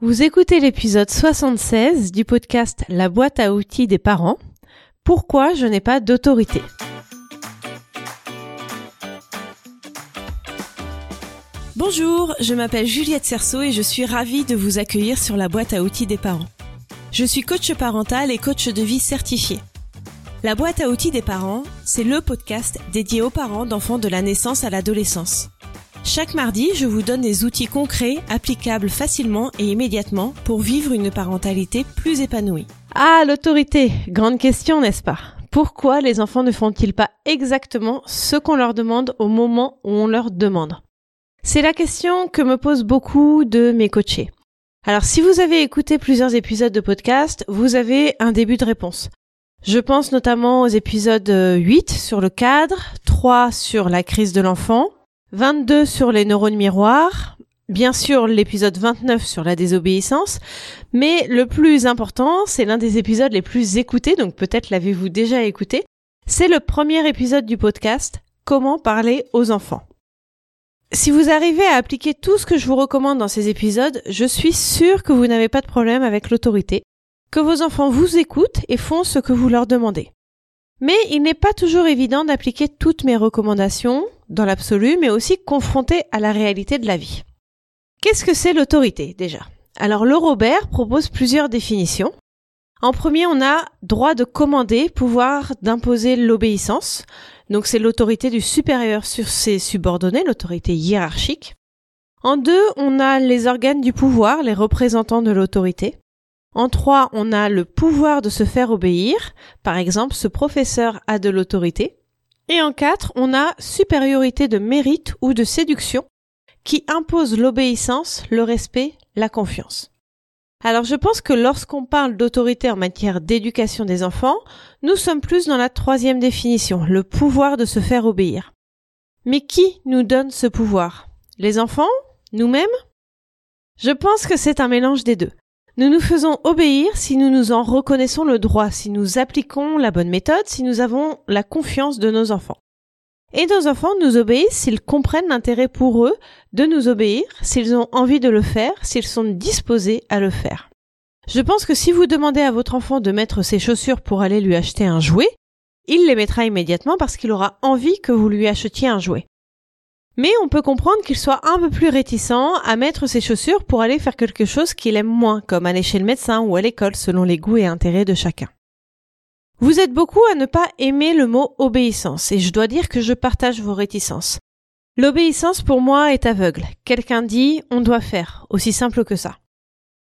Vous écoutez l'épisode 76 du podcast La boîte à outils des parents. Pourquoi je n'ai pas d'autorité? Bonjour, je m'appelle Juliette Cerceau et je suis ravie de vous accueillir sur la boîte à outils des parents. Je suis coach parental et coach de vie certifié. La boîte à outils des parents, c'est le podcast dédié aux parents d'enfants de la naissance à l'adolescence. Chaque mardi, je vous donne des outils concrets, applicables facilement et immédiatement pour vivre une parentalité plus épanouie. Ah, l'autorité, grande question, n'est-ce pas? Pourquoi les enfants ne font-ils pas exactement ce qu'on leur demande au moment où on leur demande? C'est la question que me posent beaucoup de mes coachés. Alors si vous avez écouté plusieurs épisodes de podcast, vous avez un début de réponse. Je pense notamment aux épisodes 8 sur le cadre, 3 sur la crise de l'enfant, 22 sur les neurones miroirs, bien sûr l'épisode 29 sur la désobéissance, mais le plus important, c'est l'un des épisodes les plus écoutés, donc peut-être l'avez-vous déjà écouté, c'est le premier épisode du podcast Comment parler aux enfants. Si vous arrivez à appliquer tout ce que je vous recommande dans ces épisodes, je suis sûre que vous n'avez pas de problème avec l'autorité, que vos enfants vous écoutent et font ce que vous leur demandez. Mais il n'est pas toujours évident d'appliquer toutes mes recommandations dans l'absolu, mais aussi confronter à la réalité de la vie. Qu'est-ce que c'est l'autorité déjà? Alors le Robert propose plusieurs définitions. En premier, on a droit de commander, pouvoir d'imposer l'obéissance. Donc c'est l'autorité du supérieur sur ses subordonnés, l'autorité hiérarchique. En deux, on a les organes du pouvoir, les représentants de l'autorité. En trois, on a le pouvoir de se faire obéir. Par exemple, ce professeur a de l'autorité. Et en quatre, on a supériorité de mérite ou de séduction qui impose l'obéissance, le respect, la confiance. Alors je pense que lorsqu'on parle d'autorité en matière d'éducation des enfants, nous sommes plus dans la troisième définition, le pouvoir de se faire obéir. Mais qui nous donne ce pouvoir? Les enfants? Nous-mêmes? Je pense que c'est un mélange des deux. Nous nous faisons obéir si nous nous en reconnaissons le droit, si nous appliquons la bonne méthode, si nous avons la confiance de nos enfants. Et nos enfants nous obéissent s'ils comprennent l'intérêt pour eux de nous obéir, s'ils ont envie de le faire, s'ils sont disposés à le faire. Je pense que si vous demandez à votre enfant de mettre ses chaussures pour aller lui acheter un jouet, il les mettra immédiatement parce qu'il aura envie que vous lui achetiez un jouet. Mais on peut comprendre qu'il soit un peu plus réticent à mettre ses chaussures pour aller faire quelque chose qu'il aime moins, comme aller chez le médecin ou à l'école selon les goûts et intérêts de chacun. Vous êtes beaucoup à ne pas aimer le mot obéissance, et je dois dire que je partage vos réticences. L'obéissance pour moi est aveugle. Quelqu'un dit on doit faire, aussi simple que ça.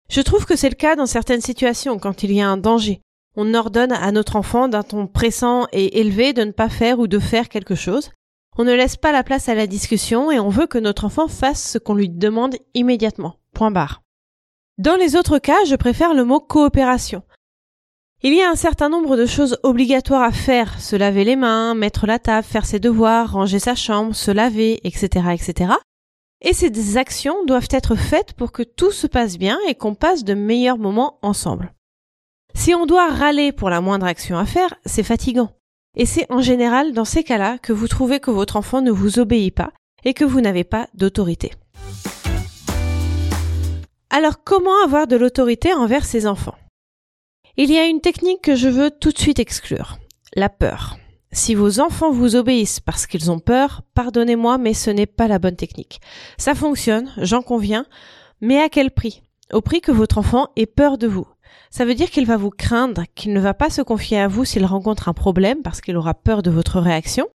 Je trouve que c'est le cas dans certaines situations quand il y a un danger. On ordonne à notre enfant d'un ton pressant et élevé de ne pas faire ou de faire quelque chose. On ne laisse pas la place à la discussion et on veut que notre enfant fasse ce qu'on lui demande immédiatement. Point barre. Dans les autres cas, je préfère le mot coopération. Il y a un certain nombre de choses obligatoires à faire, se laver les mains, mettre la table, faire ses devoirs, ranger sa chambre, se laver, etc., etc. Et ces actions doivent être faites pour que tout se passe bien et qu'on passe de meilleurs moments ensemble. Si on doit râler pour la moindre action à faire, c'est fatigant. Et c'est en général dans ces cas-là que vous trouvez que votre enfant ne vous obéit pas et que vous n'avez pas d'autorité. Alors comment avoir de l'autorité envers ses enfants? Il y a une technique que je veux tout de suite exclure. La peur. Si vos enfants vous obéissent parce qu'ils ont peur, pardonnez-moi, mais ce n'est pas la bonne technique. Ça fonctionne, j'en conviens, mais à quel prix? Au prix que votre enfant ait peur de vous. Ça veut dire qu'il va vous craindre, qu'il ne va pas se confier à vous s'il rencontre un problème parce qu'il aura peur de votre réaction.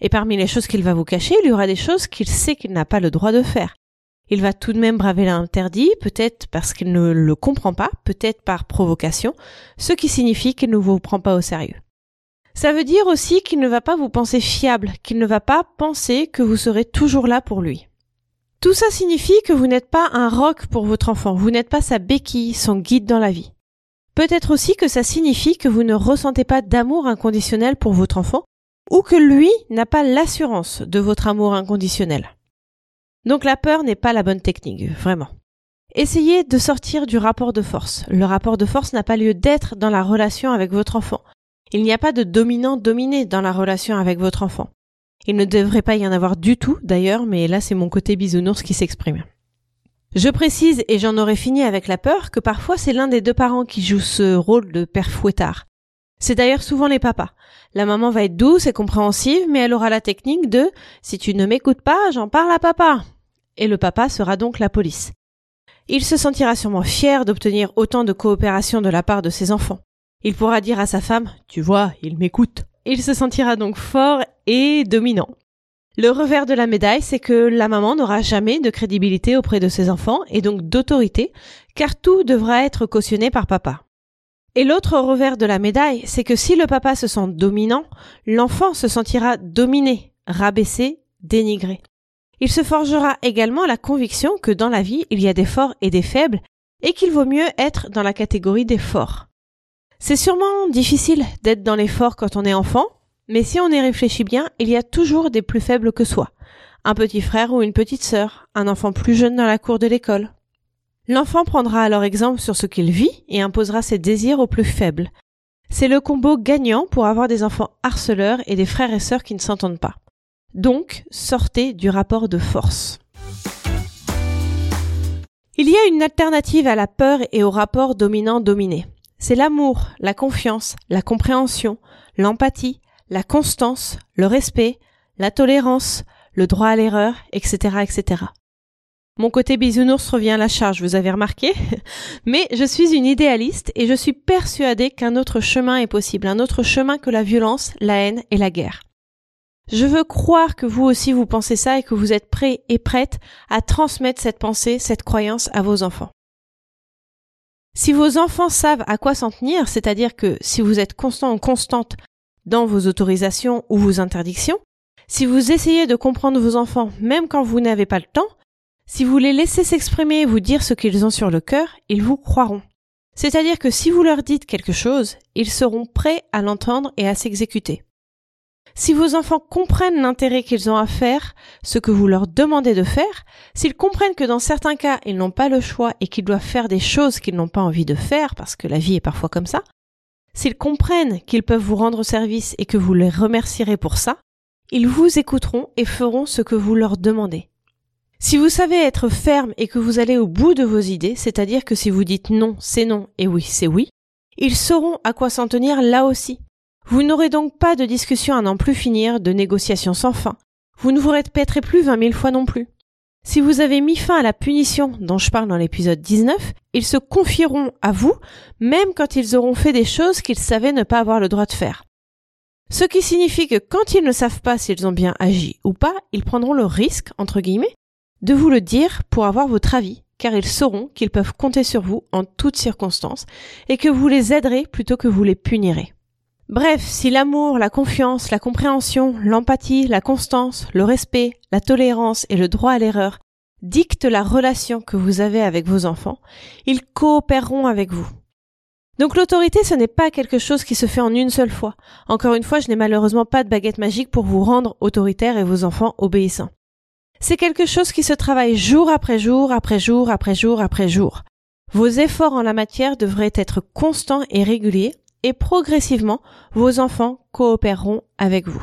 Et parmi les choses qu'il va vous cacher, il y aura des choses qu'il sait qu'il n'a pas le droit de faire. Il va tout de même braver l'interdit, peut-être parce qu'il ne le comprend pas, peut-être par provocation, ce qui signifie qu'il ne vous prend pas au sérieux. Ça veut dire aussi qu'il ne va pas vous penser fiable, qu'il ne va pas penser que vous serez toujours là pour lui. Tout ça signifie que vous n'êtes pas un roc pour votre enfant, vous n'êtes pas sa béquille, son guide dans la vie. Peut-être aussi que ça signifie que vous ne ressentez pas d'amour inconditionnel pour votre enfant, ou que lui n'a pas l'assurance de votre amour inconditionnel. Donc la peur n'est pas la bonne technique, vraiment. Essayez de sortir du rapport de force. Le rapport de force n'a pas lieu d'être dans la relation avec votre enfant. Il n'y a pas de dominant-dominé dans la relation avec votre enfant. Il ne devrait pas y en avoir du tout, d'ailleurs, mais là c'est mon côté bisounours qui s'exprime. Je précise, et j'en aurais fini avec la peur, que parfois c'est l'un des deux parents qui joue ce rôle de père fouettard. C'est d'ailleurs souvent les papas. La maman va être douce et compréhensive, mais elle aura la technique de si tu ne m'écoutes pas, j'en parle à papa. Et le papa sera donc la police. Il se sentira sûrement fier d'obtenir autant de coopération de la part de ses enfants. Il pourra dire à sa femme Tu vois, il m'écoute. Il se sentira donc fort et dominant. Le revers de la médaille, c'est que la maman n'aura jamais de crédibilité auprès de ses enfants et donc d'autorité, car tout devra être cautionné par papa. Et l'autre revers de la médaille, c'est que si le papa se sent dominant, l'enfant se sentira dominé, rabaissé, dénigré. Il se forgera également la conviction que dans la vie, il y a des forts et des faibles, et qu'il vaut mieux être dans la catégorie des forts. C'est sûrement difficile d'être dans les forts quand on est enfant, mais si on y réfléchit bien, il y a toujours des plus faibles que soi. Un petit frère ou une petite sœur, un enfant plus jeune dans la cour de l'école. L'enfant prendra alors exemple sur ce qu'il vit et imposera ses désirs aux plus faibles. C'est le combo gagnant pour avoir des enfants harceleurs et des frères et sœurs qui ne s'entendent pas. Donc, sortez du rapport de force. Il y a une alternative à la peur et au rapport dominant-dominé. C'est l'amour, la confiance, la compréhension, l'empathie, la constance, le respect, la tolérance, le droit à l'erreur, etc., etc. Mon côté bisounours revient à la charge, vous avez remarqué Mais je suis une idéaliste et je suis persuadée qu'un autre chemin est possible, un autre chemin que la violence, la haine et la guerre. Je veux croire que vous aussi vous pensez ça et que vous êtes prêts et prêtes à transmettre cette pensée, cette croyance à vos enfants. Si vos enfants savent à quoi s'en tenir, c'est-à-dire que si vous êtes constant ou constante dans vos autorisations ou vos interdictions, si vous essayez de comprendre vos enfants même quand vous n'avez pas le temps, si vous les laissez s'exprimer et vous dire ce qu'ils ont sur le cœur, ils vous croiront. C'est-à-dire que si vous leur dites quelque chose, ils seront prêts à l'entendre et à s'exécuter. Si vos enfants comprennent l'intérêt qu'ils ont à faire ce que vous leur demandez de faire, s'ils comprennent que dans certains cas ils n'ont pas le choix et qu'ils doivent faire des choses qu'ils n'ont pas envie de faire parce que la vie est parfois comme ça, S'ils comprennent qu'ils peuvent vous rendre service et que vous les remercierez pour ça, ils vous écouteront et feront ce que vous leur demandez. Si vous savez être ferme et que vous allez au bout de vos idées, c'est-à-dire que si vous dites non, c'est non et oui, c'est oui, ils sauront à quoi s'en tenir là aussi. Vous n'aurez donc pas de discussion à n'en plus finir, de négociations sans fin. Vous ne vous répéterez plus vingt mille fois non plus. Si vous avez mis fin à la punition dont je parle dans l'épisode 19, ils se confieront à vous même quand ils auront fait des choses qu'ils savaient ne pas avoir le droit de faire. Ce qui signifie que quand ils ne savent pas s'ils ont bien agi ou pas, ils prendront le risque, entre guillemets, de vous le dire pour avoir votre avis, car ils sauront qu'ils peuvent compter sur vous en toutes circonstances et que vous les aiderez plutôt que vous les punirez. Bref, si l'amour, la confiance, la compréhension, l'empathie, la constance, le respect, la tolérance et le droit à l'erreur dictent la relation que vous avez avec vos enfants, ils coopéreront avec vous. Donc l'autorité, ce n'est pas quelque chose qui se fait en une seule fois. Encore une fois, je n'ai malheureusement pas de baguette magique pour vous rendre autoritaire et vos enfants obéissants. C'est quelque chose qui se travaille jour après jour, après jour, après jour, après jour. Vos efforts en la matière devraient être constants et réguliers et progressivement, vos enfants coopéreront avec vous.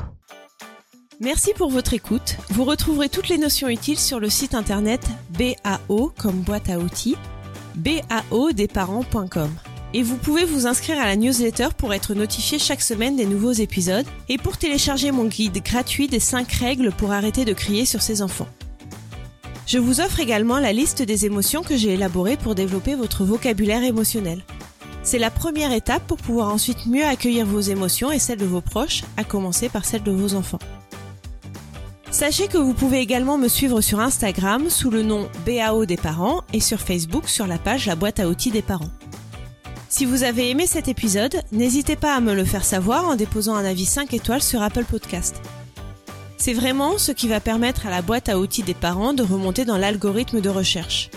Merci pour votre écoute. Vous retrouverez toutes les notions utiles sur le site internet BAO comme boîte à outils, baodesparents.com. Et vous pouvez vous inscrire à la newsletter pour être notifié chaque semaine des nouveaux épisodes et pour télécharger mon guide gratuit des 5 règles pour arrêter de crier sur ses enfants. Je vous offre également la liste des émotions que j'ai élaborées pour développer votre vocabulaire émotionnel. C'est la première étape pour pouvoir ensuite mieux accueillir vos émotions et celles de vos proches, à commencer par celles de vos enfants. Sachez que vous pouvez également me suivre sur Instagram sous le nom BAO des parents et sur Facebook sur la page La boîte à outils des parents. Si vous avez aimé cet épisode, n'hésitez pas à me le faire savoir en déposant un avis 5 étoiles sur Apple Podcast. C'est vraiment ce qui va permettre à la boîte à outils des parents de remonter dans l'algorithme de recherche.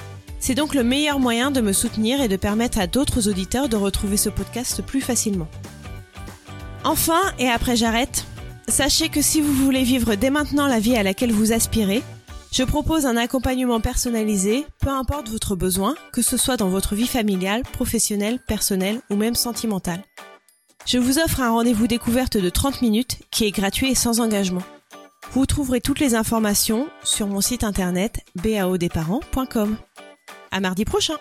C'est donc le meilleur moyen de me soutenir et de permettre à d'autres auditeurs de retrouver ce podcast plus facilement. Enfin, et après j'arrête, sachez que si vous voulez vivre dès maintenant la vie à laquelle vous aspirez, je propose un accompagnement personnalisé, peu importe votre besoin, que ce soit dans votre vie familiale, professionnelle, personnelle ou même sentimentale. Je vous offre un rendez-vous découverte de 30 minutes qui est gratuit et sans engagement. Vous trouverez toutes les informations sur mon site internet baodesparents.com. À mardi prochain